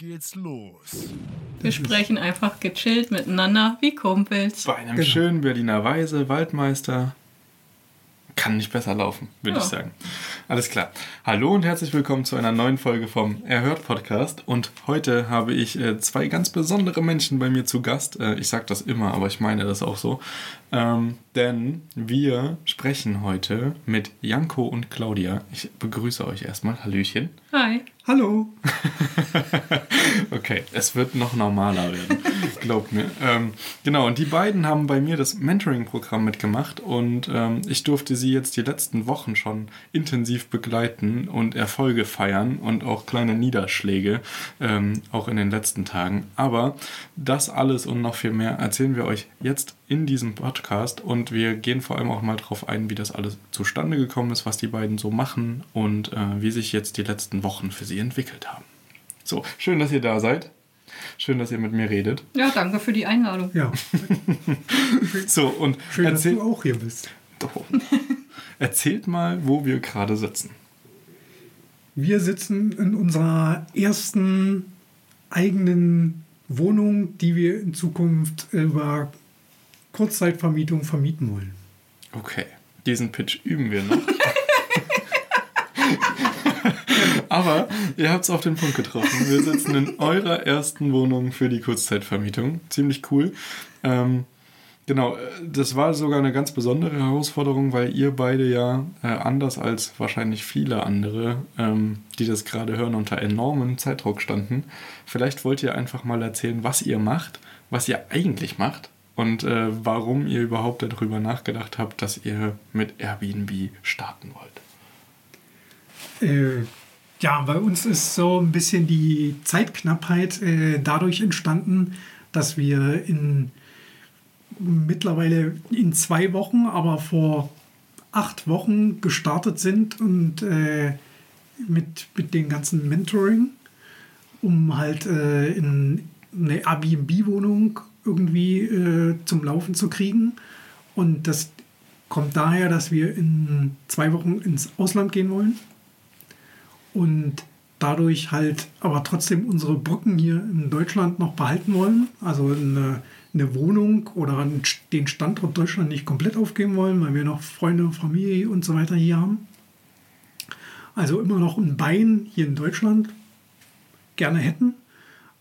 Jetzt geht's los. Wir sprechen einfach gechillt miteinander wie Kumpels. Bei einem schönen Berliner Weise, Waldmeister. Kann nicht besser laufen, würde Ja. ich sagen. Alles klar. Hallo und herzlich willkommen zu einer neuen Folge vom Erhört Podcast. Und heute habe ich äh, zwei ganz besondere Menschen bei mir zu Gast. Äh, ich sage das immer, aber ich meine das auch so. Ähm, denn wir sprechen heute mit Janko und Claudia. Ich begrüße euch erstmal. Hallöchen. Hi. Hallo. Okay, es wird noch normaler werden, glaubt mir. Ähm, genau, und die beiden haben bei mir das Mentoring-Programm mitgemacht und ähm, ich durfte sie jetzt die letzten Wochen schon intensiv begleiten und Erfolge feiern und auch kleine Niederschläge, ähm, auch in den letzten Tagen. Aber das alles und noch viel mehr erzählen wir euch jetzt in diesem Podcast und wir gehen vor allem auch mal drauf ein, wie das alles zustande gekommen ist, was die beiden so machen und äh, wie sich jetzt die letzten Wochen für sie entwickelt haben. So, schön, dass ihr da seid. Schön, dass ihr mit mir redet. Ja, danke für die Einladung. Ja, So, und schön, dass du auch hier bist. Doch. erzählt mal, wo wir gerade sitzen. Wir sitzen in unserer ersten eigenen Wohnung, die wir in Zukunft über Kurzzeitvermietung vermieten wollen. Okay, diesen Pitch üben wir noch. Aber ihr habt es auf den Punkt getroffen. Wir sitzen in eurer ersten Wohnung für die Kurzzeitvermietung. Ziemlich cool. Ähm, genau, äh, das war sogar eine ganz besondere Herausforderung, weil ihr beide ja äh, anders als wahrscheinlich viele andere, ähm, die das gerade hören, unter enormem Zeitdruck standen. Vielleicht wollt ihr einfach mal erzählen, was ihr macht, was ihr eigentlich macht und äh, warum ihr überhaupt darüber nachgedacht habt, dass ihr mit Airbnb starten wollt. Äh, ja, bei uns ist so ein bisschen die Zeitknappheit äh, dadurch entstanden, dass wir in mittlerweile in zwei Wochen, aber vor acht Wochen gestartet sind und äh, mit, mit dem ganzen Mentoring, um halt äh, in eine Airbnb-Wohnung irgendwie äh, zum Laufen zu kriegen. Und das kommt daher, dass wir in zwei Wochen ins Ausland gehen wollen und dadurch halt aber trotzdem unsere Brücken hier in Deutschland noch behalten wollen. Also eine, eine Wohnung oder den Standort Deutschland nicht komplett aufgeben wollen, weil wir noch Freunde, Familie und so weiter hier haben. Also immer noch ein Bein hier in Deutschland gerne hätten,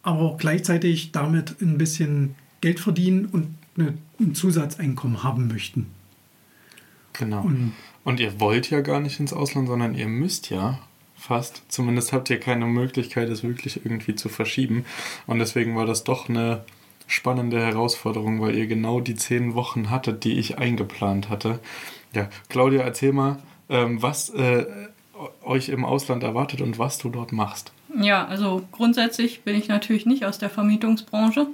aber auch gleichzeitig damit ein bisschen Geld verdienen und eine, ein Zusatzeinkommen haben möchten. Genau. Und Und ihr wollt ja gar nicht ins Ausland, sondern ihr müsst ja fast. Zumindest habt ihr keine Möglichkeit, es wirklich irgendwie zu verschieben. Und deswegen war das doch eine spannende Herausforderung, weil ihr genau die zehn Wochen hattet, die ich eingeplant hatte. Ja, Claudia, erzähl mal, ähm, was äh, euch im Ausland erwartet und was du dort machst. Ja, also grundsätzlich bin ich natürlich nicht aus der Vermietungsbranche.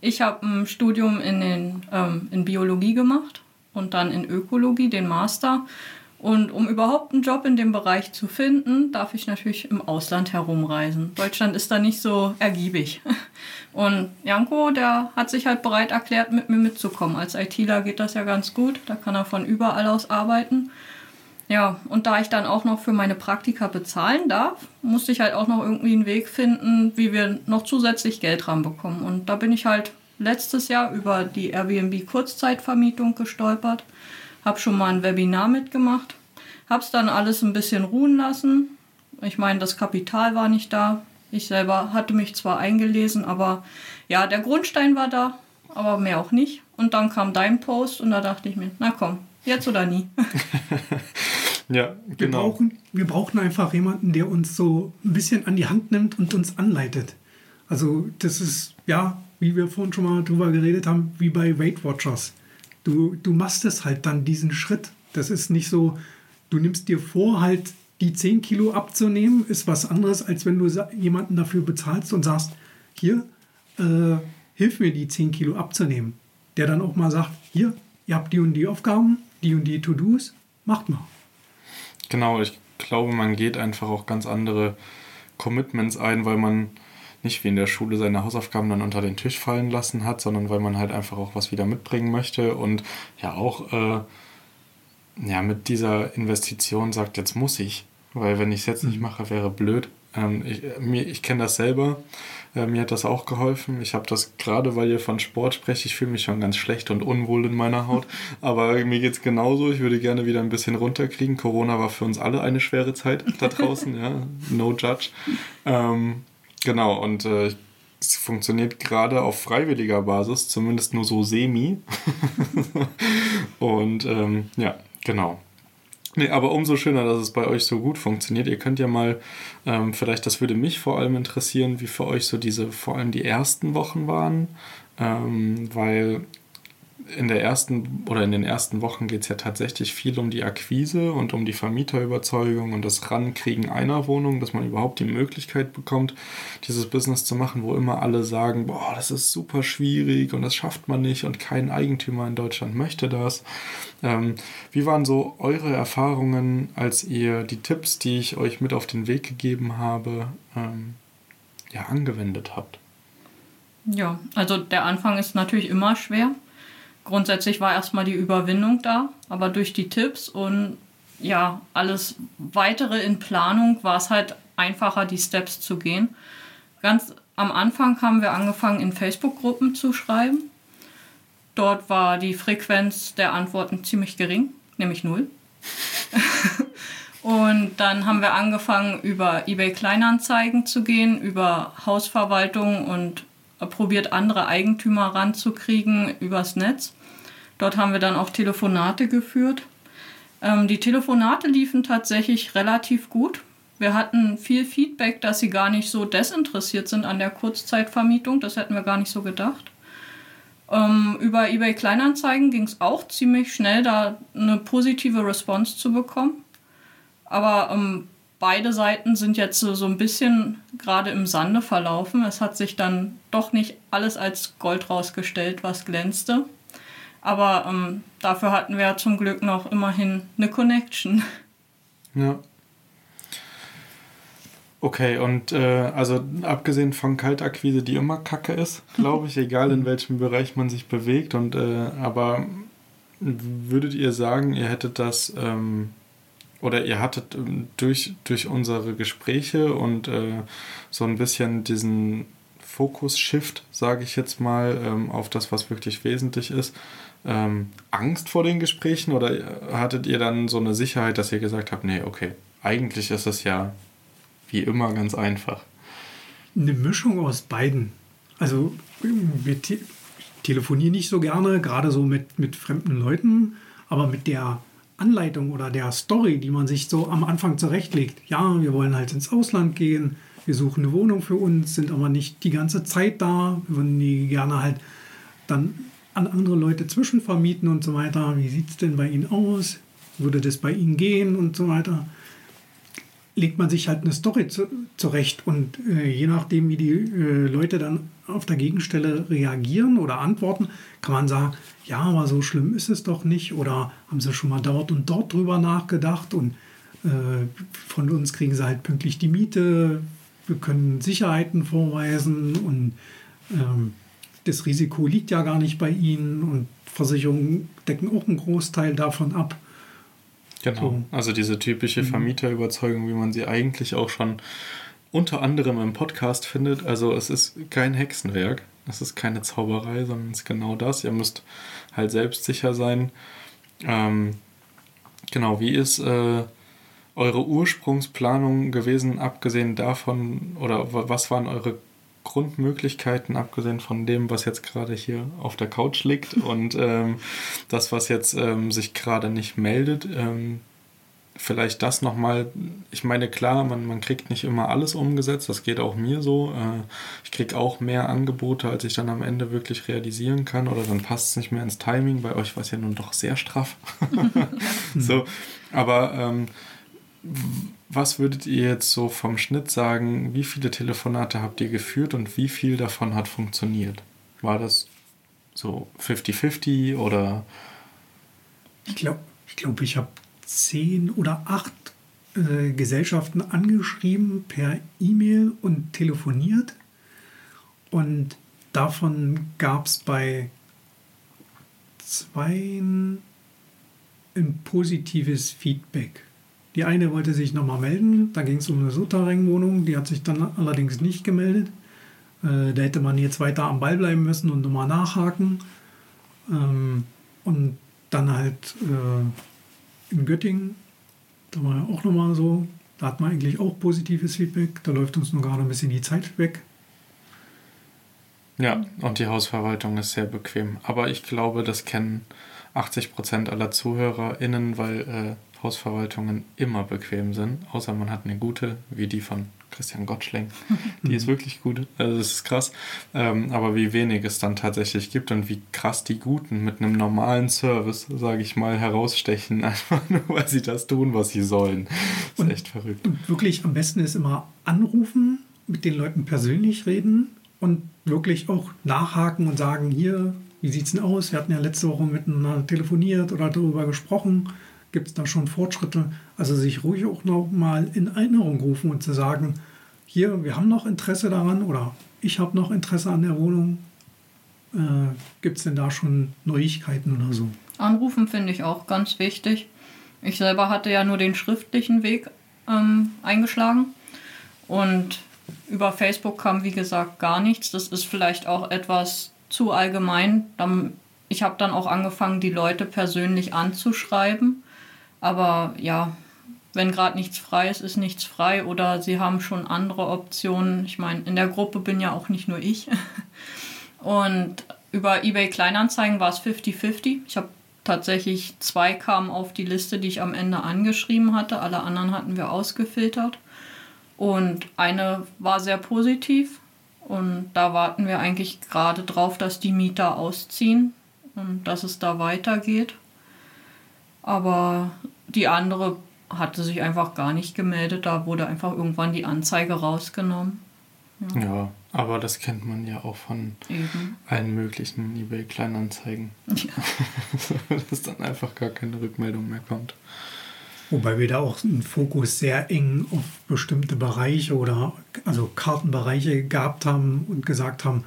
Ich habe ein Studium in, den, ähm, in Biologie gemacht und dann in Ökologie, den Master. Und um überhaupt einen Job in dem Bereich zu finden, darf ich natürlich im Ausland herumreisen. Deutschland ist da nicht so ergiebig. Und Janko, der hat sich halt bereit erklärt, mit mir mitzukommen. Als ITler geht das ja ganz gut, da kann er von überall aus arbeiten. Ja, und da ich dann auch noch für meine Praktika bezahlen darf, musste ich halt auch noch irgendwie einen Weg finden, wie wir noch zusätzlich Geld ranbekommen. Und da bin ich halt letztes Jahr über die Airbnb Kurzzeitvermietung gestolpert, habe schon mal ein Webinar mitgemacht, habe es dann alles ein bisschen ruhen lassen. Ich meine, das Kapital war nicht da. Ich selber hatte mich zwar eingelesen, aber ja, der Grundstein war da, aber mehr auch nicht. Und dann kam dein Post und da dachte ich mir, na komm, jetzt oder nie. ja, genau. Wir brauchen, wir brauchen einfach jemanden, der uns so ein bisschen an die Hand nimmt und uns anleitet. Also das ist, ja, wie wir vorhin schon mal drüber geredet haben, wie bei Weight Watchers. Du, du machst es halt dann diesen Schritt. Das ist nicht so, du nimmst dir vor, halt die 10 Kilo abzunehmen, ist was anderes, als wenn du jemanden dafür bezahlst und sagst, hier, äh, hilf mir die 10 Kilo abzunehmen. Der dann auch mal sagt, hier, ihr habt die und die Aufgaben, die und die To-Dos, macht mal. Genau, ich glaube, man geht einfach auch ganz andere Commitments ein, weil man nicht wie in der Schule seine Hausaufgaben dann unter den Tisch fallen lassen hat, sondern weil man halt einfach auch was wieder mitbringen möchte und ja auch äh, ja, mit dieser Investition sagt, jetzt muss ich, weil wenn ich es jetzt nicht mhm. mache, wäre blöd. Ähm, ich ich kenne das selber. Äh, mir hat das auch geholfen. Ich habe das gerade, weil ihr von Sport sprecht, ich fühle mich schon ganz schlecht und unwohl in meiner Haut. Aber mir geht es genauso. Ich würde gerne wieder ein bisschen runterkriegen. Corona war für uns alle eine schwere Zeit da draußen, ja. No judge. Ähm, genau, und äh, es funktioniert gerade auf freiwilliger Basis, zumindest nur so semi. und ähm, ja, genau. Nee, aber umso schöner, dass es bei euch so gut funktioniert. Ihr könnt ja mal, ähm, vielleicht, das würde mich vor allem interessieren, wie für euch so diese, vor allem die ersten Wochen waren, ähm, weil in der ersten oder in den ersten Wochen geht es ja tatsächlich viel um die Akquise und um die Vermieterüberzeugung und das Rankriegen einer Wohnung, dass man überhaupt die Möglichkeit bekommt, dieses Business zu machen, wo immer alle sagen, boah, das ist super schwierig und das schafft man nicht und kein Eigentümer in Deutschland möchte das. Ähm, wie waren so eure Erfahrungen, als ihr die Tipps, die ich euch mit auf den Weg gegeben habe, ähm, ja, angewendet habt? Ja, also der Anfang ist natürlich immer schwer grundsätzlich war erstmal die Überwindung da, aber durch die Tipps und ja, alles weitere in Planung war es halt einfacher, die Steps zu gehen. Ganz am Anfang haben wir angefangen, in Facebook-Gruppen zu schreiben. Dort war die Frequenz der Antworten ziemlich gering, nämlich null. und dann haben wir angefangen, über eBay Kleinanzeigen zu gehen, über Hausverwaltung und probiert, andere Eigentümer ranzukriegen übers Netz. Dort haben wir dann auch Telefonate geführt. Ähm, die Telefonate liefen tatsächlich relativ gut. Wir hatten viel Feedback, dass sie gar nicht so desinteressiert sind an der Kurzzeitvermietung. Das hätten wir gar nicht so gedacht. Ähm, über eBay Kleinanzeigen ging es auch ziemlich schnell, da eine positive Response zu bekommen. Aber ähm, beide Seiten sind jetzt so, so ein bisschen gerade im Sande verlaufen. Es hat sich dann doch nicht alles als Gold rausgestellt, was glänzte. Aber ähm, dafür hatten wir ja zum Glück noch immerhin eine Connection. Ja. Okay, und äh, also abgesehen von Kaltakquise, die immer kacke ist, glaube ich, egal in welchem Bereich man sich bewegt. Und äh, aber würdet ihr sagen, ihr hättet das ähm, oder ihr hattet ähm, durch, durch unsere Gespräche und äh, so ein bisschen diesen Fokus-Shift, sage ich jetzt mal, ähm, auf das, was wirklich wesentlich ist, ähm, Angst vor den Gesprächen oder hattet ihr dann so eine Sicherheit, dass ihr gesagt habt, nee, okay, eigentlich ist es ja wie immer ganz einfach? Eine Mischung aus beiden. Also wir te telefonieren nicht so gerne, gerade so mit, mit fremden Leuten, aber mit der Anleitung oder der Story, die man sich so am Anfang zurechtlegt. Ja, wir wollen halt ins Ausland gehen, wir suchen eine Wohnung für uns, sind aber nicht die ganze Zeit da, wir würden die gerne halt dann an andere Leute zwischenvermieten und so weiter. Wie sieht es denn bei Ihnen aus? Würde das bei Ihnen gehen und so weiter? Legt man sich halt eine Story zu, zurecht und äh, je nachdem, wie die äh, Leute dann auf der Gegenstelle reagieren oder antworten, kann man sagen, ja, aber so schlimm ist es doch nicht oder haben sie schon mal dort und dort drüber nachgedacht und äh, von uns kriegen sie halt pünktlich die Miete, wir können Sicherheiten vorweisen und ähm, das Risiko liegt ja gar nicht bei ihnen und Versicherungen decken auch einen Großteil davon ab. Genau, so. also diese typische mhm. Vermieterüberzeugung, wie man sie eigentlich auch schon unter anderem im Podcast findet. Also es ist kein Hexenwerk, es ist keine Zauberei, sondern es ist genau das. Ihr müsst halt selbstsicher sein Ähm, genau, wie ist äh, eure Ursprungsplanung gewesen, abgesehen davon, oder was waren eure Grundmöglichkeiten, abgesehen von dem, was jetzt gerade hier auf der Couch liegt und ähm, das, was jetzt ähm, sich gerade nicht meldet? Ähm, vielleicht das nochmal, ich meine, klar, man, man kriegt nicht immer alles umgesetzt, das geht auch mir so. Äh, ich kriege auch mehr Angebote, als ich dann am Ende wirklich realisieren kann oder dann passt es nicht mehr ins Timing. Bei euch war es ja nun doch sehr straff. so, aber ähm, was würdet ihr jetzt so vom Schnitt sagen, wie viele Telefonate habt ihr geführt und wie viel davon hat funktioniert? War das so 50-50 oder? Ich glaube, ich, glaub, ich habe zehn oder acht äh, Gesellschaften angeschrieben per E-Mail und telefoniert. Und davon gab es bei zwei ein positives Feedback. Die eine wollte sich nochmal melden, da ging es um eine Souterrain-Wohnung, die hat sich dann allerdings nicht gemeldet. Äh, da hätte man jetzt weiter am Ball bleiben müssen und nochmal nachhaken. Ähm, und dann halt äh, in Göttingen, da war ja auch nochmal so, da hat man eigentlich auch positives Feedback. Da läuft uns nur gerade ein bisschen die Zeit weg. Ja, und die Hausverwaltung ist sehr bequem. Aber ich glaube, das kennen 80 Prozent aller ZuhörerInnen, weil äh, Hausverwaltungen immer bequem sind. Außer man hat eine gute, wie die von Christian Gottschling. Die ist wirklich gut. Also das ist krass. Ähm, aber wie wenig es dann tatsächlich gibt und wie krass die Guten mit einem normalen Service, sage ich mal, herausstechen, einfach nur, weil sie das tun, was sie sollen. Das ist und, echt verrückt. Und wirklich am besten ist immer anrufen, mit den Leuten persönlich reden und wirklich auch nachhaken und sagen, hier, wie sieht es denn aus? Wir hatten ja letzte Woche miteinander telefoniert oder darüber gesprochen gibt es da schon Fortschritte. Also sich ruhig auch noch mal in Erinnerung rufen und zu sagen, hier, wir haben noch Interesse daran oder ich habe noch Interesse an der Wohnung. Äh, gibt es denn da schon Neuigkeiten oder so? Anrufen finde ich auch ganz wichtig. Ich selber hatte ja nur den schriftlichen Weg ähm, eingeschlagen und über Facebook kam, wie gesagt, gar nichts. Das ist vielleicht auch etwas zu allgemein. Ich habe dann auch angefangen, die Leute persönlich anzuschreiben aber ja, wenn gerade nichts frei ist, ist nichts frei oder sie haben schon andere Optionen. Ich meine, in der Gruppe bin ja auch nicht nur ich. Und über eBay Kleinanzeigen war es 50-50. Ich habe tatsächlich zwei kamen auf die Liste, die ich am Ende angeschrieben hatte. Alle anderen hatten wir ausgefiltert. Und eine war sehr positiv. Und da warten wir eigentlich gerade drauf, dass die Mieter ausziehen und dass es da weitergeht. Aber die andere hatte sich einfach gar nicht gemeldet. Da wurde einfach irgendwann die Anzeige rausgenommen. Ja, ja aber das kennt man ja auch von Eben. allen möglichen eBay-Kleinanzeigen. Ja. Dass dann einfach gar keine Rückmeldung mehr kommt. Wobei wir da auch einen Fokus sehr eng auf bestimmte Bereiche oder also Kartenbereiche gehabt haben und gesagt haben,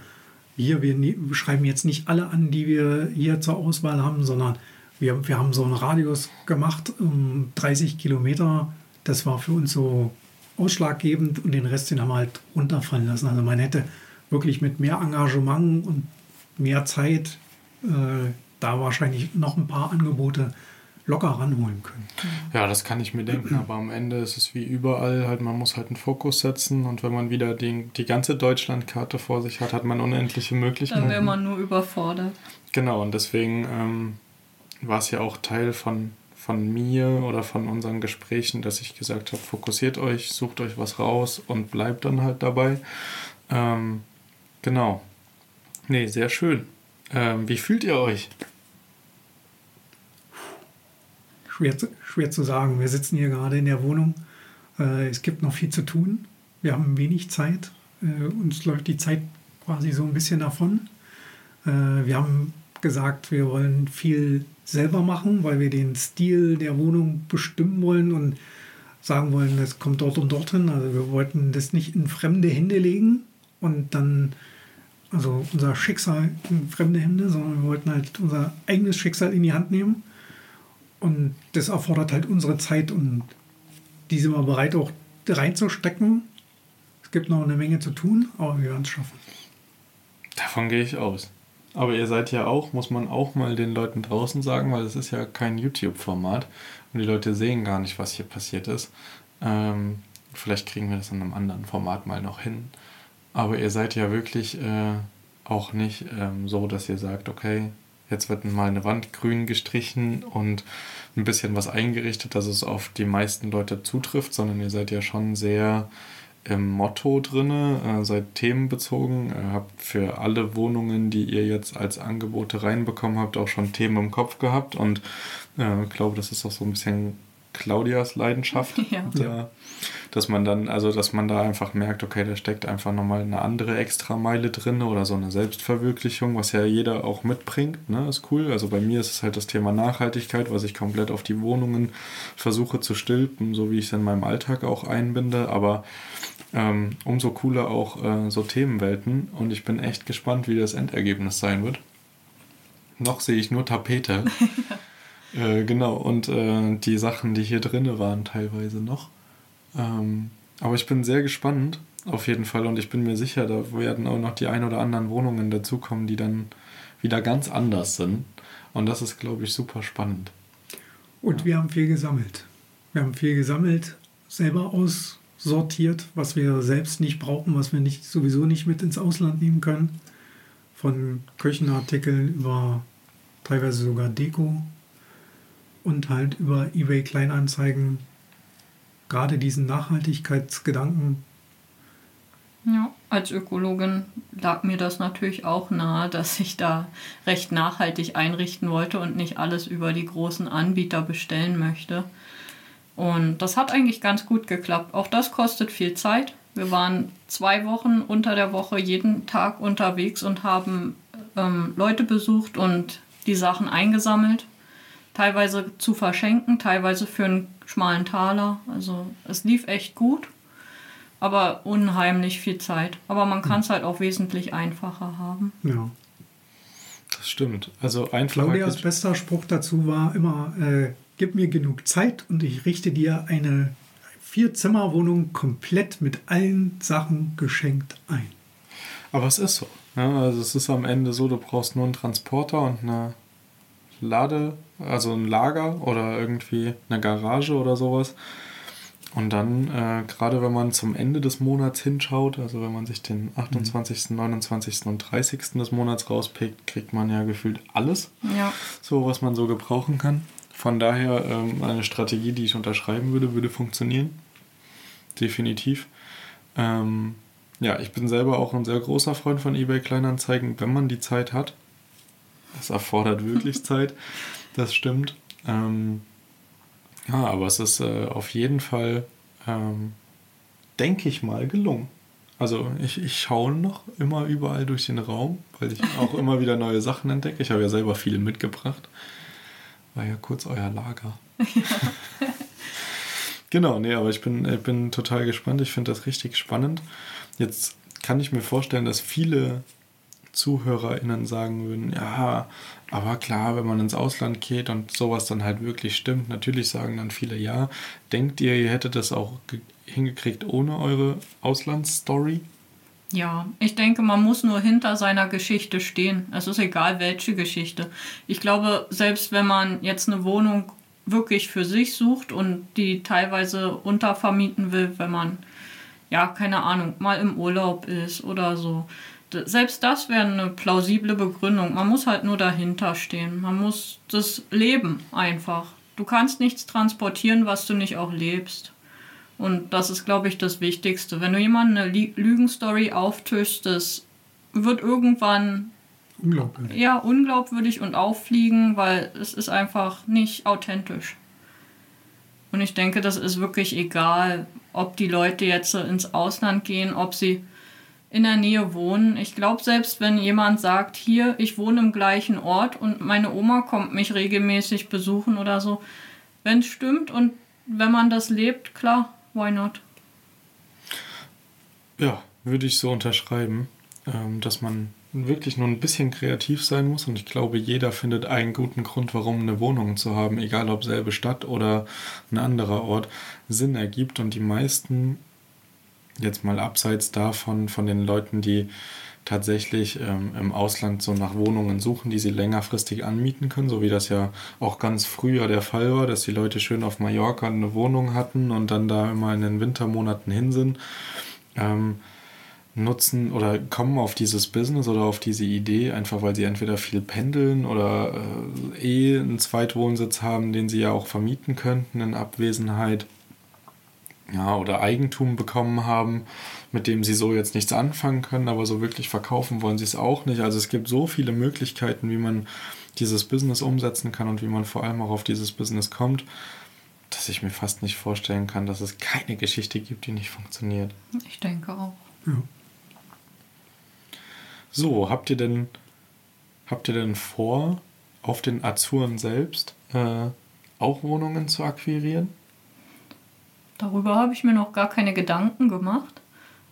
hier, wir ne-, schreiben jetzt nicht alle an, die wir hier zur Auswahl haben, sondern wir, wir haben so einen Radius gemacht, um 30 Kilometer. Das war für uns so ausschlaggebend und den Rest den haben wir halt runterfallen lassen. Also man hätte wirklich mit mehr Engagement und mehr Zeit äh, da wahrscheinlich noch ein paar Angebote locker ranholen können. Ja, das kann ich mir denken, aber am Ende ist es wie überall, halt, man muss halt einen Fokus setzen und wenn man wieder die, die ganze Deutschlandkarte vor sich hat, hat man unendliche Möglichkeiten. Dann wäre man nur überfordert. Genau, und deswegen ähm, war es ja auch Teil von, von mir oder von unseren Gesprächen, dass ich gesagt habe, fokussiert euch, sucht euch was raus und bleibt dann halt dabei. Ähm, genau. Nee, sehr schön. Ähm, wie fühlt ihr euch? Schwer zu, schwer zu sagen. Wir sitzen hier gerade in der Wohnung. Äh, es gibt noch viel zu tun. Wir haben wenig Zeit. Äh, uns läuft die Zeit quasi so ein bisschen davon. Äh, wir haben gesagt, wir wollen viel selber machen, weil wir den Stil der Wohnung bestimmen wollen und sagen wollen, das kommt dort und dorthin. Also wir wollten das nicht in fremde Hände legen und dann, also unser Schicksal in fremde Hände, sondern wir wollten halt unser eigenes Schicksal in die Hand nehmen. Und das erfordert halt unsere Zeit und die sind wir bereit auch reinzustecken. Es gibt noch eine Menge zu tun, aber wir werden es schaffen. Davon gehe ich aus. Aber ihr seid ja auch, muss man auch mal den Leuten draußen sagen, weil es ist ja kein YouTube-Format und die Leute sehen gar nicht, was hier passiert ist. Ähm, vielleicht kriegen wir das in einem anderen Format mal noch hin. Aber ihr seid ja wirklich äh, auch nicht ähm, so, dass ihr sagt, okay, jetzt wird mal eine Wand grün gestrichen und ein bisschen was eingerichtet, dass es auf die meisten Leute zutrifft, sondern ihr seid ja schon sehr im Motto drin, äh, seid themenbezogen, äh, habt für alle Wohnungen, die ihr jetzt als Angebote reinbekommen habt, auch schon Themen im Kopf gehabt. Und äh, ich glaube, das ist auch so ein bisschen Claudias Leidenschaft. Ja. Da, dass man dann, also dass man da einfach merkt, okay, da steckt einfach nochmal eine andere Extrameile drin oder so eine Selbstverwirklichung, was ja jeder auch mitbringt, ne? Ist cool. Also bei mir ist es halt das Thema Nachhaltigkeit, was ich komplett auf die Wohnungen versuche zu stülpen, so wie ich es in meinem Alltag auch einbinde, aber ähm, umso cooler auch äh, so Themenwelten und ich bin echt gespannt, wie das Endergebnis sein wird. Noch sehe ich nur Tapete. Äh, genau, und äh, die Sachen, die hier drinne waren, teilweise noch. Ähm, aber ich bin sehr gespannt, auf jeden Fall, und ich bin mir sicher, da werden auch noch die ein oder anderen Wohnungen dazukommen, die dann wieder ganz anders sind. Und das ist, glaube ich, super spannend. Und wir haben viel gesammelt. Wir haben viel gesammelt, selber aussortiert, was wir selbst nicht brauchen, was wir nicht, sowieso nicht mit ins Ausland nehmen können. Von Küchenartikeln über teilweise sogar Deko und halt über eBay Kleinanzeigen gerade diesen Nachhaltigkeitsgedanken. Ja, als Ökologin lag mir das natürlich auch nahe, dass ich da recht nachhaltig einrichten wollte und nicht alles über die großen Anbieter bestellen möchte. Und das hat eigentlich ganz gut geklappt. Auch das kostet viel Zeit. Wir waren zwei Wochen unter der Woche jeden Tag unterwegs und haben ähm, Leute besucht und die Sachen eingesammelt teilweise zu verschenken, teilweise für einen schmalen Taler. Also es lief echt gut, aber unheimlich viel Zeit. Aber man kann es halt auch wesentlich einfacher haben. Ja. Das stimmt. Also einfach. Claudias bester Spruch dazu war immer: äh, Gib mir genug Zeit und ich richte dir eine Vier-Zimmer-Wohnung komplett mit allen Sachen geschenkt ein. Aber es ist so. Ne? also es ist am Ende so, du brauchst nur einen Transporter und eine Lade, also ein Lager oder irgendwie eine Garage oder sowas. Und dann, äh, gerade wenn man zum Ende des Monats hinschaut, also wenn man sich den 28., 29. und 30. des Monats rauspickt, kriegt man ja gefühlt alles, Ja. so was man so gebrauchen kann. Von daher ähm, eine Strategie, die ich unterschreiben würde, würde funktionieren. Definitiv. Ähm, ja, ich bin selber auch ein sehr großer Freund von eBay Kleinanzeigen, wenn man die Zeit hat. Das erfordert wirklich Zeit, das stimmt. Ähm, ja, aber es ist äh, auf jeden Fall, ähm, denke ich mal, gelungen. Also ich, ich schaue noch immer überall durch den Raum, weil ich auch immer wieder neue Sachen entdecke. Ich habe ja selber viele mitgebracht. War ja kurz euer Lager. genau, nee, aber ich bin, ich bin total gespannt. Ich finde das richtig spannend. Jetzt kann ich mir vorstellen, dass viele ZuhörerInnen sagen würden, ja, aber klar, wenn man ins Ausland geht und sowas dann halt wirklich stimmt, natürlich sagen dann viele ja. Denkt ihr, ihr hättet das auch hingekriegt ohne eure Auslandsstory? Ja, ich denke, man muss nur hinter seiner Geschichte stehen. Es ist egal, welche Geschichte. Ich glaube, selbst wenn man jetzt eine Wohnung wirklich für sich sucht und die teilweise untervermieten will, wenn man, ja, keine Ahnung, mal im Urlaub ist oder so. Selbst das wäre eine plausible Begründung. Man muss halt nur dahinter stehen. Man muss das leben einfach. Du kannst nichts transportieren, was du nicht auch lebst. Und das ist, glaube ich, das Wichtigste. Wenn du jemandem eine Lügenstory auftischst, das wird irgendwann Unglaubwürdig. ja, unglaubwürdig und auffliegen, weil es ist einfach nicht authentisch. Und ich denke, das ist wirklich egal, ob die Leute jetzt ins Ausland gehen, ob sie in der Nähe wohnen. Ich glaube, selbst wenn jemand sagt, hier, ich wohne im gleichen Ort und meine Oma kommt mich regelmäßig besuchen oder so, wenn es stimmt und wenn man das lebt, klar, why not? Ja, würde ich so unterschreiben, ähm, dass man wirklich nur ein bisschen kreativ sein muss und ich glaube, jeder findet einen guten Grund, warum eine Wohnung zu haben, egal ob selbe Stadt oder ein anderer Ort, Sinn ergibt und die meisten, jetzt mal abseits davon, von den Leuten, die tatsächlich ähm, im Ausland so nach Wohnungen suchen, die sie längerfristig anmieten können, so wie das ja auch ganz früher der Fall war, dass die Leute schön auf Mallorca eine Wohnung hatten und dann da immer in den Wintermonaten hin sind. Ähm, nutzen oder kommen auf dieses Business oder auf diese Idee, einfach weil sie entweder viel pendeln oder äh, eh einen Zweitwohnsitz haben, den sie ja auch vermieten könnten in Abwesenheit. Ja, oder Eigentum bekommen haben, mit dem sie so jetzt nichts anfangen können, aber so wirklich verkaufen wollen sie es auch nicht. Also es gibt so viele Möglichkeiten, wie man dieses Business umsetzen kann und wie man vor allem auch auf dieses Business kommt, dass ich mir fast nicht vorstellen kann, dass es keine Geschichte gibt, die nicht funktioniert. Ich denke auch. Ja. So, habt ihr denn, habt ihr denn vor, auf den Azuren selbst äh, auch Wohnungen zu akquirieren? Darüber habe ich mir noch gar keine Gedanken gemacht.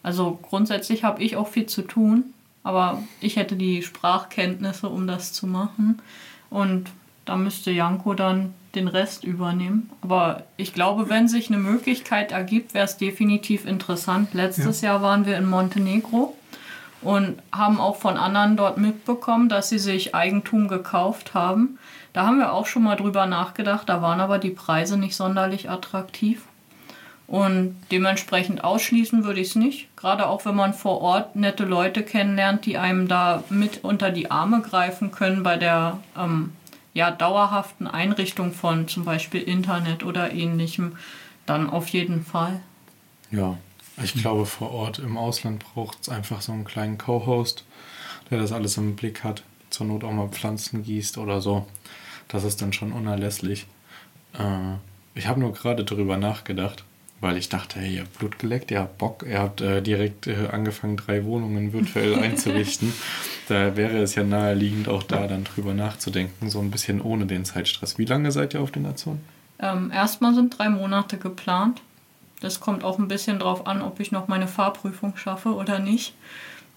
Also grundsätzlich habe ich auch viel zu tun, aber ich hätte die Sprachkenntnisse, um das zu machen. Und da müsste Janko dann den Rest übernehmen. Aber ich glaube, wenn sich eine Möglichkeit ergibt, wäre es definitiv interessant. Letztes ja. Jahr waren wir in Montenegro und haben auch von anderen dort mitbekommen, dass sie sich Eigentum gekauft haben. Da haben wir auch schon mal drüber nachgedacht, da waren aber die Preise nicht sonderlich attraktiv. Und dementsprechend ausschließen würde ich es nicht. Gerade auch wenn man vor Ort nette Leute kennenlernt, die einem da mit unter die Arme greifen können bei der ähm, ja, dauerhaften Einrichtung von zum Beispiel Internet oder ähnlichem, dann auf jeden Fall. Ja, ich glaube, vor Ort im Ausland braucht es einfach so einen kleinen Co-Host, der das alles im Blick hat. Zur Not auch mal Pflanzen gießt oder so. Das ist dann schon unerlässlich. Äh, ich habe nur gerade darüber nachgedacht, weil ich dachte, hey, ihr habt Blut geleckt, ihr habt Bock, ihr habt äh, direkt äh, angefangen, drei Wohnungen virtuell einzurichten. da wäre es ja naheliegend, auch da dann drüber nachzudenken, so ein bisschen ohne den Zeitstress. Wie lange seid ihr auf den Azoren? Ähm, erstmal sind drei Monate geplant. Das kommt auch ein bisschen drauf an, ob ich noch meine Fahrprüfung schaffe oder nicht.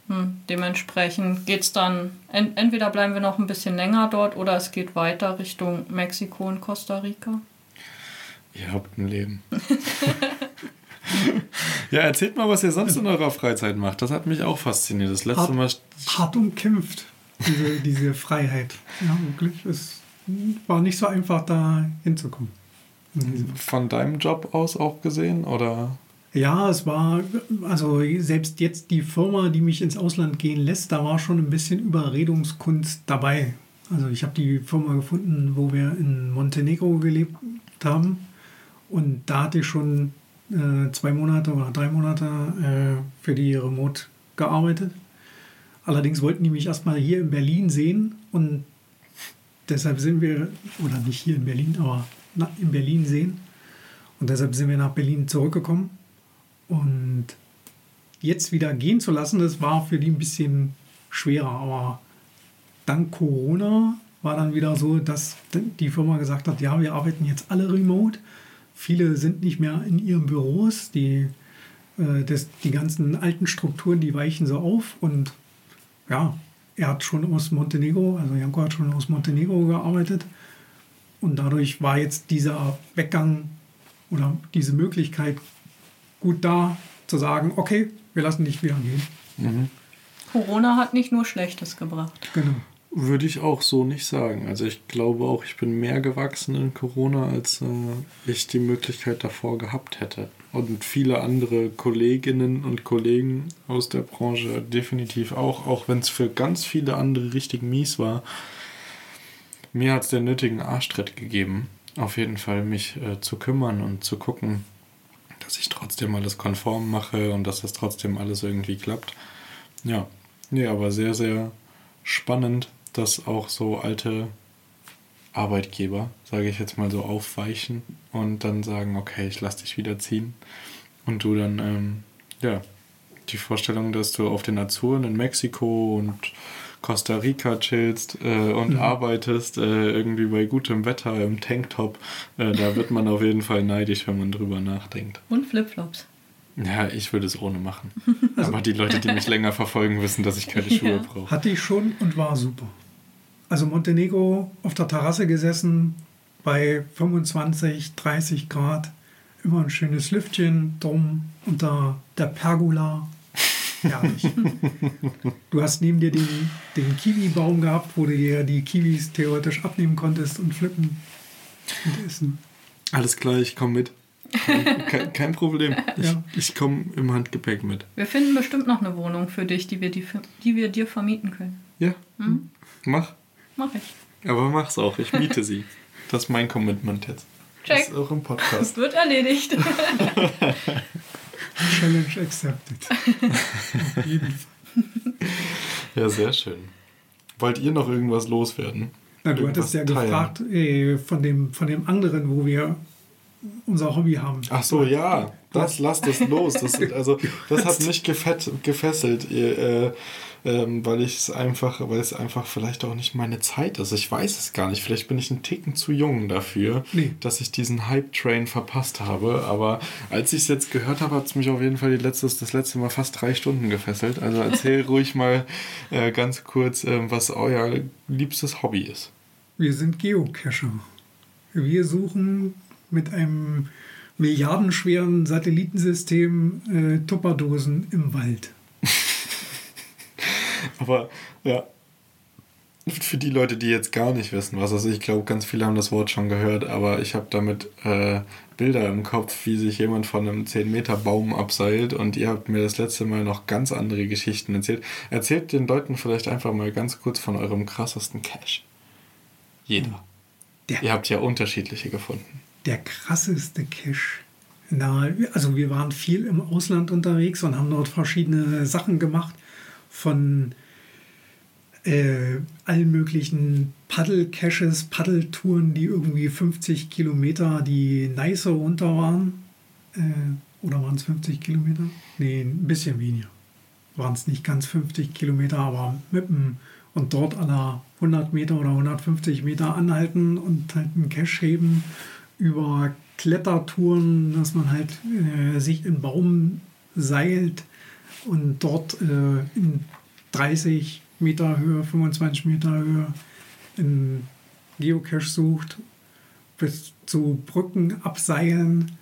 Hm, dementsprechend geht es dann, ent entweder bleiben wir noch ein bisschen länger dort oder es geht weiter Richtung Mexiko und Costa Rica. Ihr habt ein Leben. ja, erzählt mal, was ihr sonst in eurer Freizeit macht. Das hat mich auch fasziniert. Das letzte hart, Mal. Hart umkämpft, diese, diese Freiheit. Ja, wirklich. Es war nicht so einfach, da hinzukommen. Von deinem Job aus auch gesehen, oder? Ja, es war, also selbst jetzt die Firma, die mich ins Ausland gehen lässt, da war schon ein bisschen Überredungskunst dabei. Also ich habe die Firma gefunden, wo wir in Montenegro gelebt haben. Und da hatte ich schon äh, zwei Monate oder drei Monate äh, für die Remote gearbeitet. Allerdings wollten die mich erstmal hier in Berlin sehen und deshalb sind wir, oder nicht hier in Berlin, aber in Berlin sehen. Und deshalb sind wir nach Berlin zurückgekommen. Und jetzt wieder gehen zu lassen, das war für die ein bisschen schwerer. Aber dank Corona war dann wieder so, dass die Firma gesagt hat, ja, wir arbeiten jetzt alle remote. Viele sind nicht mehr in ihren Büros. Die, äh, das, die ganzen alten Strukturen, die weichen so auf. Und ja, er hat schon aus Montenegro, also Janko hat schon aus Montenegro gearbeitet. Und dadurch war jetzt dieser Weggang oder diese Möglichkeit gut da, zu sagen, okay, wir lassen dich wieder gehen. Mhm. Corona hat nicht nur Schlechtes gebracht. Genau. Würde ich auch so nicht sagen. Also ich glaube auch, ich bin mehr gewachsen in Corona, als äh, ich die Möglichkeit davor gehabt hätte. Und viele andere Kolleginnen und Kollegen aus der Branche definitiv auch, auch wenn es für ganz viele andere richtig mies war mir hat es den nötigen Arschtritt gegeben, auf jeden Fall mich äh, zu kümmern und zu gucken, dass ich trotzdem alles konform mache und dass das trotzdem alles irgendwie klappt. Ja, nee, aber sehr, sehr spannend, dass auch so alte Arbeitgeber, sage ich jetzt mal so, aufweichen und dann sagen, okay, ich lasse dich wieder ziehen. Und du dann, ähm, ja, die Vorstellung, dass du auf den Azuren in Mexiko und Costa Rica chillst äh, und mhm. arbeitest, äh, irgendwie bei gutem Wetter im Tanktop, äh, da wird man auf jeden Fall neidisch, wenn man drüber nachdenkt. Und Flipflops. Ja, ich würde es ohne machen. Also, Aber die Leute, die mich länger verfolgen, wissen, dass ich keine Schuhe ja. brauche. Hatte ich schon und war super. Also Montenegro auf der Terrasse gesessen bei 25, 30 Grad. Immer ein schönes Lüftchen drum unter der Pergola. Herrlich. Du hast neben dir den, den Kiwi-Baum gehabt, wo du dir die Kiwis theoretisch abnehmen konntest und pflücken und essen. Alles klar, ich komme mit. Kein, kein Problem. Ich, Ja. ich komme im Handgepäck mit. Wir finden bestimmt noch eine Wohnung für dich, die wir, die, die wir dir vermieten können. Ja, mach. Mach ich. Aber mach's auch. Ich miete sie. Das ist mein Commitment jetzt. Check. Das ist auch im Podcast. Es wird erledigt. Challenge accepted. Auf jeden Fall. Ja, sehr schön. Wollt ihr noch irgendwas loswerden? Na, du Irgendwas hattest ja teilen? gefragt äh, von, dem, von dem anderen, wo wir unser Hobby haben. Ach so, ja, das lasst es los. Das, also, das hat mich gefett, gefesselt, ihr, äh, ähm, weil ich es einfach, weil es einfach vielleicht auch nicht meine Zeit ist. Ich weiß es gar nicht. Vielleicht bin ich ein Ticken zu jung dafür, Nee. dass ich diesen Hype-Train verpasst habe. Aber als ich es jetzt gehört habe, hat es mich auf jeden Fall die letztes, das letzte Mal fast drei Stunden gefesselt. Also erzähl ruhig mal äh, ganz kurz, äh, was euer liebstes Hobby ist. Wir sind Geocacher. Wir suchen mit einem milliardenschweren Satellitensystem äh, Tupperdosen im Wald. Aber ja, für die Leute, die jetzt gar nicht wissen, was das ist, ich glaube, ganz viele haben das Wort schon gehört, aber ich habe damit äh, Bilder im Kopf, wie sich jemand von einem 10-Meter-Baum abseilt und ihr habt mir das letzte Mal noch ganz andere Geschichten erzählt. Erzählt den Leuten vielleicht einfach mal ganz kurz von eurem krassesten Cache. Jeder. Der, Ihr habt ja unterschiedliche gefunden. der krasseste Cache. Na, also wir waren viel im Ausland unterwegs und haben dort verschiedene Sachen gemacht. Von äh, allen möglichen Paddel-Caches, Paddeltouren, die irgendwie 50 Kilometer die Neiße runter waren. Äh, oder waren es 50 Kilometer? Nee, ein bisschen weniger. Waren es nicht ganz 50 Kilometer, aber mit dem und dort aller 100 Meter oder 150 Meter anhalten und halt einen Cache heben über Klettertouren, dass man halt äh, sich in Baum seilt und dort äh, in 30 Meter Höhe, 25 Meter Höhe in Geocache sucht, bis zu Brücken abseilen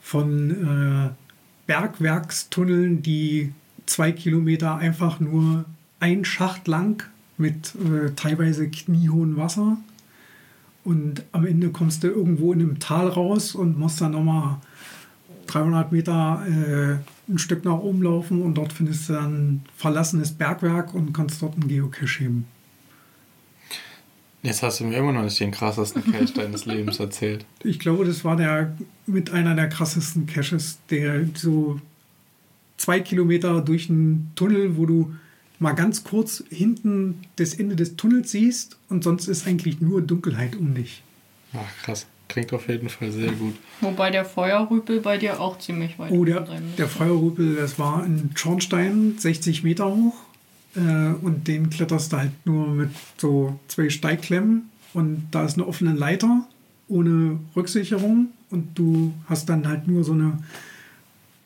von äh, Bergwerkstunneln, die zwei Kilometer einfach nur ein Schacht lang mit äh, teilweise kniehohem Wasser. Und am Ende kommst du irgendwo in einem Tal raus und musst dann nochmal 300 Meter äh, ein Stück nach oben laufen und dort findest du dann ein verlassenes Bergwerk und kannst dort einen Geocache heben. Jetzt hast du mir immer noch nicht den krassesten Cache deines Lebens erzählt. Ich glaube, das war der mit einer der krassesten Caches, der so zwei Kilometer durch einen Tunnel, wo du mal ganz kurz hinten das Ende des Tunnels siehst und sonst ist eigentlich nur Dunkelheit um dich. Ach, krass. Klingt auf jeden Fall sehr gut. Wobei der Feuerrüpel bei dir auch ziemlich weit Oh, der, sein der Feuerrüpel, das war ein Schornstein, 60 Meter hoch. Äh, und den kletterst du halt nur mit so zwei Steigklemmen. Und da ist eine offene Leiter ohne Rücksicherung. Und du hast dann halt nur so eine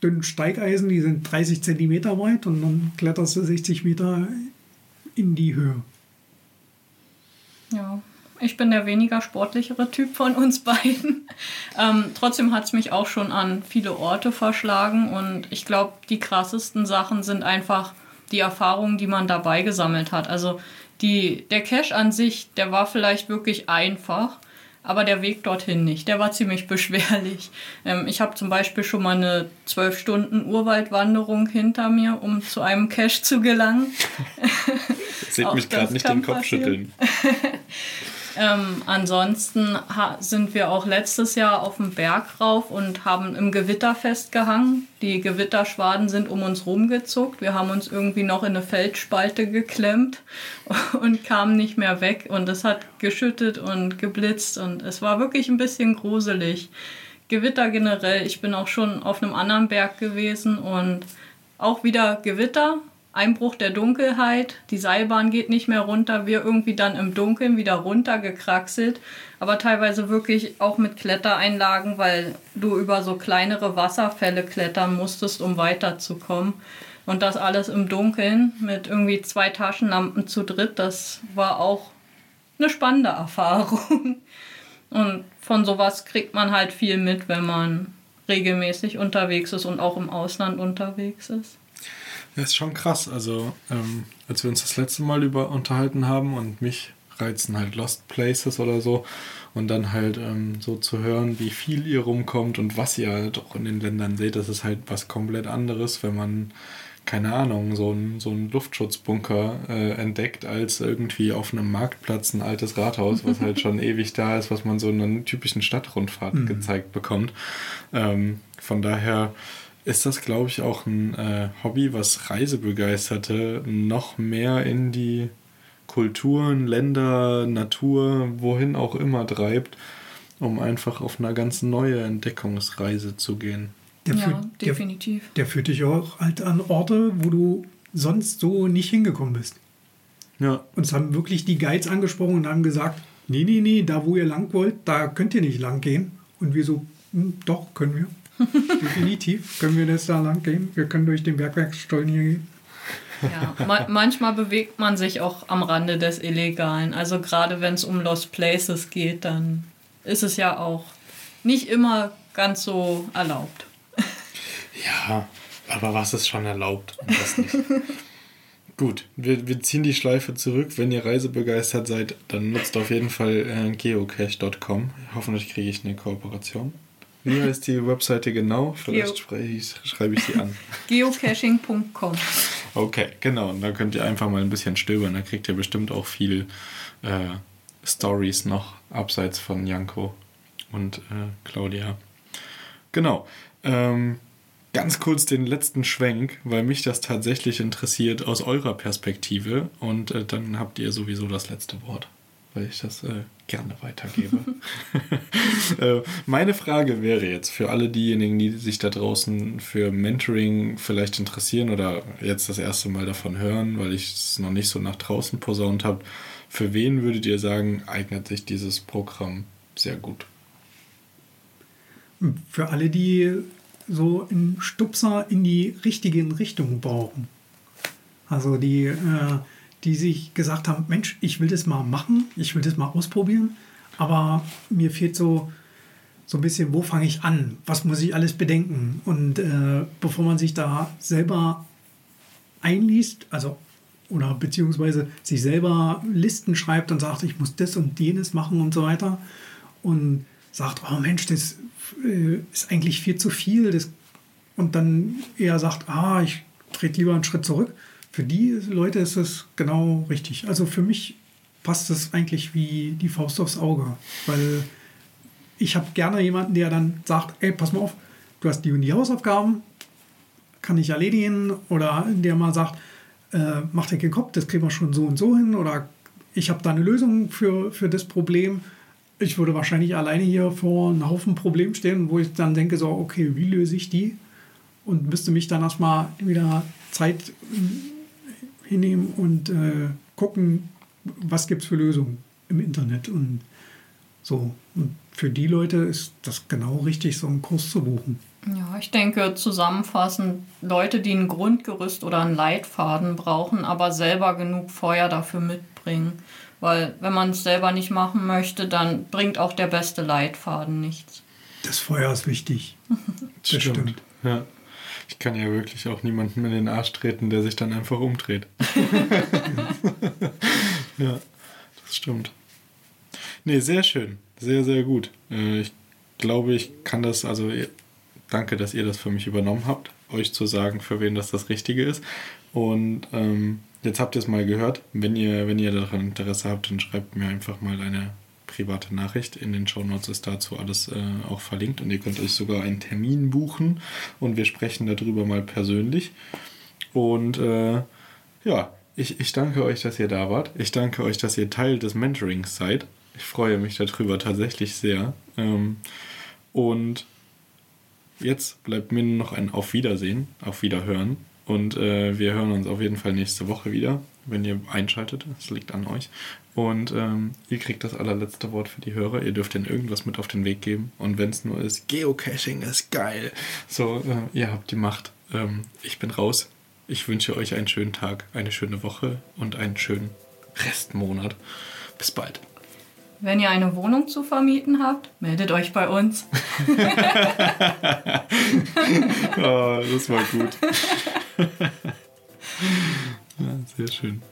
dünnen Steigeisen, die sind 30 Zentimeter weit. Und dann kletterst du 60 Meter in die Höhe. Ja, ich bin der weniger sportlichere Typ von uns beiden. Ähm, trotzdem hat es mich auch schon an viele Orte verschlagen und ich glaube, die krassesten Sachen sind einfach die Erfahrungen, die man dabei gesammelt hat. Also die, der Cache an sich, der war vielleicht wirklich einfach, aber der Weg dorthin nicht. Der war ziemlich beschwerlich. Ähm, ich habe zum Beispiel schon mal eine zwölf Stunden Urwaldwanderung hinter mir, um zu einem Cache zu gelangen. Seht mich gerade nicht den Kopf passieren. schütteln. Ähm, ansonsten sind wir auch letztes Jahr auf dem Berg rauf und haben im Gewitter festgehangen. Die Gewitterschwaden sind um uns rumgezuckt. Wir haben uns irgendwie noch in eine Felsspalte geklemmt und kamen nicht mehr weg. Und es hat geschüttet und geblitzt und es war wirklich ein bisschen gruselig. Gewitter generell. Ich bin auch schon auf einem anderen Berg gewesen und auch wieder Gewitter. Einbruch der Dunkelheit, die Seilbahn geht nicht mehr runter, wir irgendwie dann im Dunkeln wieder runtergekraxelt, aber teilweise wirklich auch mit Klettereinlagen, weil du über so kleinere Wasserfälle klettern musstest, um weiterzukommen. Und das alles im Dunkeln mit irgendwie zwei Taschenlampen zu dritt, das war auch eine spannende Erfahrung. Und von sowas kriegt man halt viel mit, wenn man regelmäßig unterwegs ist und auch im Ausland unterwegs ist. Ja, ist schon krass. Also, ähm, als wir uns das letzte Mal über unterhalten haben und mich reizen halt Lost Places oder so und dann halt ähm, so zu hören, wie viel ihr rumkommt und was ihr halt auch in den Ländern seht, das ist halt was komplett anderes, wenn man keine Ahnung, so einen so einen Luftschutzbunker äh, entdeckt, als irgendwie auf einem Marktplatz ein altes Rathaus, was halt schon ewig da ist, was man so in einer typischen Stadtrundfahrt Mhm. gezeigt bekommt. Ähm, von daher ist das, glaube ich, auch ein äh, Hobby, was Reisebegeisterte noch mehr in die Kulturen, Länder, Natur, wohin auch immer treibt, um einfach auf eine ganz neue Entdeckungsreise zu gehen. Der, ja, führt, der, definitiv. der führt dich auch halt an Orte, wo du sonst so nicht hingekommen bist. Ja, Uns haben wirklich die Guides angesprochen und haben gesagt, nee, nee, nee, da wo ihr lang wollt, da könnt ihr nicht lang gehen. Und wir so, hm, doch, können wir. Definitiv können wir das da lang gehen. Wir können durch den Bergwerksstollen hier gehen. Ja, ma manchmal bewegt man sich auch am Rande des Illegalen. Also gerade wenn es um Lost Places geht, dann ist es ja auch nicht immer ganz so erlaubt. Ja, aber was ist schon erlaubt und was nicht? Gut, wir, wir ziehen die Schleife zurück. Wenn ihr reisebegeistert seid, dann nutzt auf jeden Fall äh, geocache.com. Hoffentlich kriege ich eine Kooperation. Wie heißt die Webseite genau? Vielleicht Geo- schreibe ich, schreibe ich sie an. Geocaching.com. Okay, genau. Und da könnt ihr einfach mal ein bisschen stöbern. Da kriegt ihr bestimmt auch viel äh, Stories noch abseits von Janko und äh, Claudia. Genau. Ähm, ganz kurz den letzten Schwenk, weil mich das tatsächlich interessiert aus eurer Perspektive. Und äh, dann habt ihr sowieso das letzte Wort, weil ich das äh, gerne weitergebe. äh, meine Frage wäre jetzt für alle diejenigen, die sich da draußen für Mentoring vielleicht interessieren oder jetzt das erste Mal davon hören, weil ich es noch nicht so nach draußen posaunt habe. Für wen würdet ihr sagen, eignet sich dieses Programm sehr gut? Für alle, die so einen Stupser in die richtigen Richtungen brauchen. Also die, äh, die sich gesagt haben, Mensch, ich will das mal machen, ich will das mal ausprobieren, aber mir fehlt so, so ein bisschen, wo fange ich an? Was muss ich alles bedenken? Und äh, bevor man sich da selber einliest, also oder beziehungsweise sich selber Listen schreibt und sagt, ich muss das und jenes machen und so weiter und sagt, oh Mensch, das äh, ist eigentlich viel zu viel das, und dann eher sagt, ah, ich trete lieber einen Schritt zurück. Für die Leute ist es genau richtig. Also für mich passt es eigentlich wie die Faust aufs Auge, weil ich habe gerne jemanden, der dann sagt, ey, pass mal auf, du hast die und die Hausaufgaben, kann ich erledigen oder der mal sagt, äh, mach dir keinen Kopf, das kriegen wir schon so und so hin oder ich habe da eine Lösung für, für das Problem. Ich würde wahrscheinlich alleine hier vor einem Haufen Problem stehen, wo ich dann denke, so, okay, wie löse ich die? Und müsste mich dann erstmal wieder Zeit hinnehmen und äh, gucken, was gibt es für Lösungen im Internet und so. Und für die Leute ist das genau richtig, so einen Kurs zu buchen. Ja, ich denke zusammenfassend, Leute, die ein Grundgerüst oder einen Leitfaden brauchen, aber selber genug Feuer dafür mitbringen. Weil wenn man es selber nicht machen möchte, dann bringt auch der beste Leitfaden nichts. Das Feuer ist wichtig. Das stimmt. Ja. Ich kann ja wirklich auch niemanden in den Arsch treten, der sich dann einfach umdreht. ja, das stimmt. Nee, sehr schön. Sehr, sehr gut. Äh, Ich glaube, ich kann das, also danke, dass ihr das für mich übernommen habt, euch zu sagen, für wen das das Richtige ist. Und ähm, jetzt habt ihr es mal gehört. Wenn ihr, wenn ihr daran Interesse habt, dann schreibt mir einfach mal eine private Nachricht. In den Shownotes ist dazu alles äh, auch verlinkt und ihr könnt euch sogar einen Termin buchen und wir sprechen darüber mal persönlich. Und äh, ja, ich, ich danke euch, dass ihr da wart. Ich danke euch, dass ihr Teil des Mentorings seid. Ich freue mich darüber tatsächlich sehr. Ähm, und jetzt bleibt mir noch ein Auf Wiedersehen, auf Wiederhören. Und äh, wir hören uns auf jeden Fall nächste Woche wieder, wenn ihr einschaltet. Es liegt an euch. Und ähm, ihr kriegt das allerletzte Wort für die Hörer. Ihr dürft ihnen irgendwas mit auf den Weg geben. Und wenn es nur ist, Geocaching ist geil. So, äh, ihr habt die Macht. Ähm, ich bin raus. Ich wünsche euch einen schönen Tag, eine schöne Woche und einen schönen Restmonat. Bis bald. Wenn ihr eine Wohnung zu vermieten habt, meldet euch bei uns. Oh, das war gut. Sehr schön.